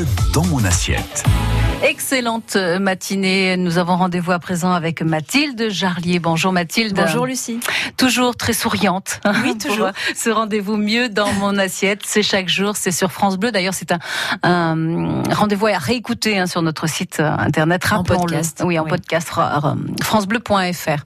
Bleu dans mon assiette. Excellente matinée. Nous avons rendez-vous à présent avec Mathilde Jarlier. Bonjour Mathilde. Bonjour Lucie. Toujours très souriante. Oui, toujours. ce rendez-vous mieux dans mon assiette, c'est chaque jour, c'est sur France Bleu. D'ailleurs, c'est un, un rendez-vous à réécouter hein, sur notre site internet. En podcast. Oui, en podcast, francebleu.fr.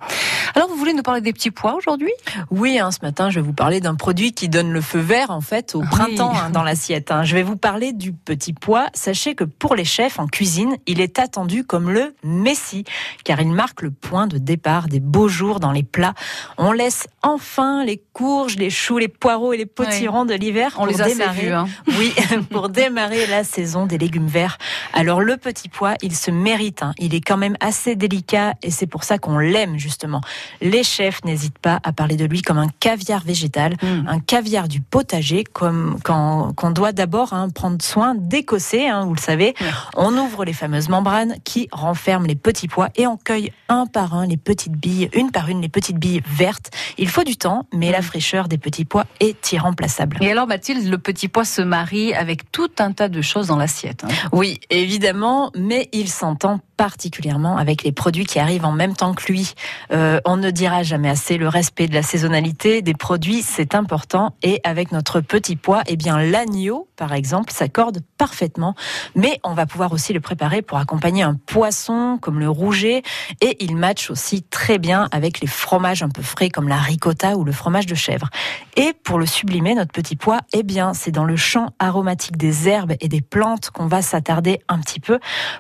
Alors, vous voulez nous parler des petits pois aujourd'hui? Oui, hein, ce matin, je vais vous parler d'un produit qui donne le feu vert, en fait, au Oui. printemps hein, dans l'assiette. hein. Je vais vous parler du petit pois. Sachez que pour les chefs en cuisine, il est attendu comme le messie, car il marque le point de départ des beaux jours dans les plats. On laisse enfin les courges, les choux, les poireaux et les potirons de l'hiver On pour les a démarrer. vus. hein. Oui, pour démarrer la saison des légumes verts. Alors le petit pois, il se mérite. hein. Il est quand même assez délicat et c'est pour ça qu'on l'aime justement. Les chefs n'hésitent pas à parler de lui comme un caviar végétal, Mm. un caviar du potager, comme quand qu'on doit d'abord hein, prendre soin d'écosser. hein, vous le savez, on ouvre les fameuses membranes qui renferment les petits pois et on cueille un par un les petites billes, une par une les petites billes vertes. Il faut du temps, mais la Mm. fraîcheur des petits pois est irremplaçable. Et alors, Mathilde, le petit pois se marie avec tout un tas de choses dans l'assiette. hein. Oui, évidemment, mais il s'entend particulièrement avec les produits qui arrivent en même temps que lui. Euh, on ne dira jamais assez le respect de la saisonnalité des produits, c'est important. Et avec notre petit pois, eh bien l'agneau, par exemple, s'accorde parfaitement. Mais on va pouvoir aussi le préparer pour accompagner un poisson comme le rouget, et il match aussi très bien avec les fromages un peu frais comme la ricotta ou le fromage de chèvre. Et pour le sublimer, notre petit pois, eh bien, c'est dans le champ aromatique des herbes et des plantes qu'on va s'attarder un petit peu.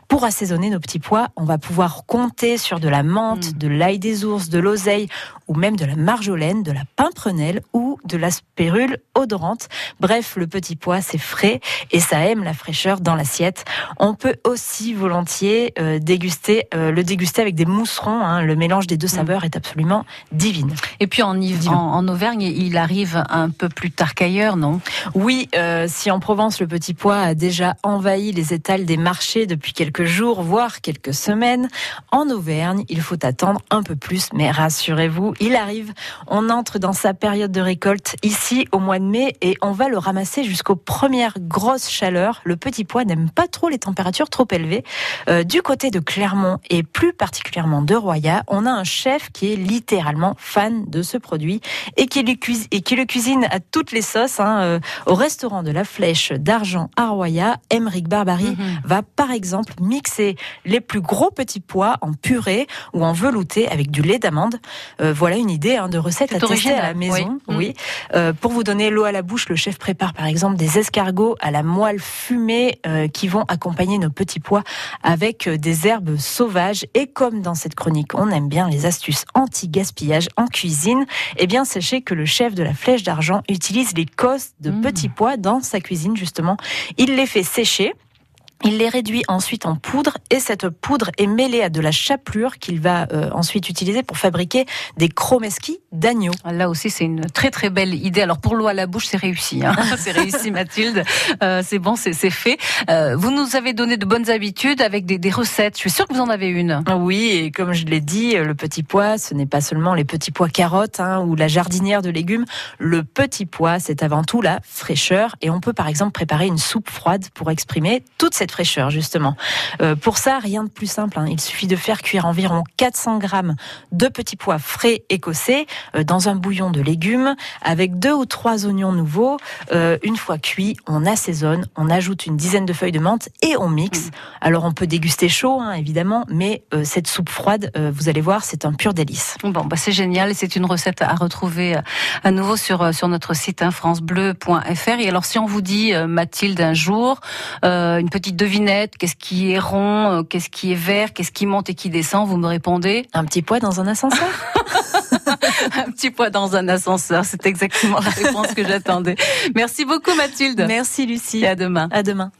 Pour assaisonner nos petits on va pouvoir compter sur de la menthe, Mm. de l'ail des ours, de l'oseille ou même de la marjolaine, de la pimprenelle ou de la spérule odorante. Bref, le petit pois, c'est frais et ça aime la fraîcheur dans l'assiette. On peut aussi volontiers euh, déguster, euh, le déguster avec des mousserons. hein. Le mélange des deux saveurs est absolument divine. Et puis en, Yves- Dis-le. en, en Auvergne, il arrive un peu plus tard qu'ailleurs, non? Oui, euh, si en Provence le petit pois a déjà envahi les étals des marchés depuis quelques jours, voire quelques semaines, en Auvergne, il faut attendre un peu plus, mais rassurez-vous, il arrive. On entre dans sa période de récolte ici au mois de mai et on va le ramasser jusqu'aux premières grosses chaleurs. Le petit pois n'aime pas trop les températures trop élevées. Euh, du côté de Clermont et plus particulièrement de Roya, on a un chef qui est littéralement fan de ce produit et qui, le cuisine, et qui le cuisine à toutes les sauces. hein, euh, au restaurant de la Flèche d'Argent à Roya, Emeric Barbary Mhm. va par exemple mixer les plus gros petits pois en purée ou en velouté avec du lait d'amande. Euh, voilà une idée hein, de recette à tester à la maison. oui. Oui. Euh, pour vous donner l'eau à la bouche, le chef prépare par exemple des escargots à la moelle fumée euh, qui vont accompagner nos petits pois avec euh, des herbes sauvages. Et comme dans cette chronique, on aime bien les astuces anti-gaspillage en cuisine, eh bien sachez que le chef de la Flèche d'Argent utilise les cosses de Mmh. petits pois dans sa cuisine justement. Il les fait sécher. Il les réduit ensuite en poudre et cette poudre est mêlée à de la chapelure qu'il va euh, ensuite utiliser pour fabriquer des chromeski d'agneau. Là aussi, c'est une très très belle idée. Alors pour l'eau à la bouche, c'est réussi. hein. c'est réussi, Mathilde. Euh, c'est bon, c'est c'est fait. Euh, vous nous avez donné de bonnes habitudes avec des, des recettes. Je suis sûre que vous en avez une. Oui, et comme je l'ai dit, le petit pois, ce n'est pas seulement les petits pois carottes hein, ou la jardinière de légumes. Le petit pois, c'est avant tout la fraîcheur. Et on peut par exemple préparer une soupe froide pour exprimer toute cette fraîcheur, justement. Euh, pour ça, rien de plus simple. hein. Il suffit de faire cuire environ 400 grammes de petits pois frais écossais euh, dans un bouillon de légumes avec deux ou trois oignons nouveaux. Euh, une fois cuit, on assaisonne, on ajoute une dizaine de feuilles de menthe et on mixe. Alors on peut déguster chaud, hein, évidemment, mais cette soupe froide, vous allez voir, c'est un pur délice. Bon, bah c'est génial. et C'est une recette à retrouver à nouveau sur sur notre site hein, francebleu.fr. Et alors, si on vous dit Mathilde un jour, une petite devinette, qu'est-ce qui est rond, euh, qu'est-ce qui est vert, qu'est-ce qui monte et qui descend, vous me répondez Un petit pois dans un ascenseur? Un petit poids dans un ascenseur. C'est exactement la réponse que j'attendais. Merci beaucoup Mathilde. Merci Lucie. Et à demain. À demain.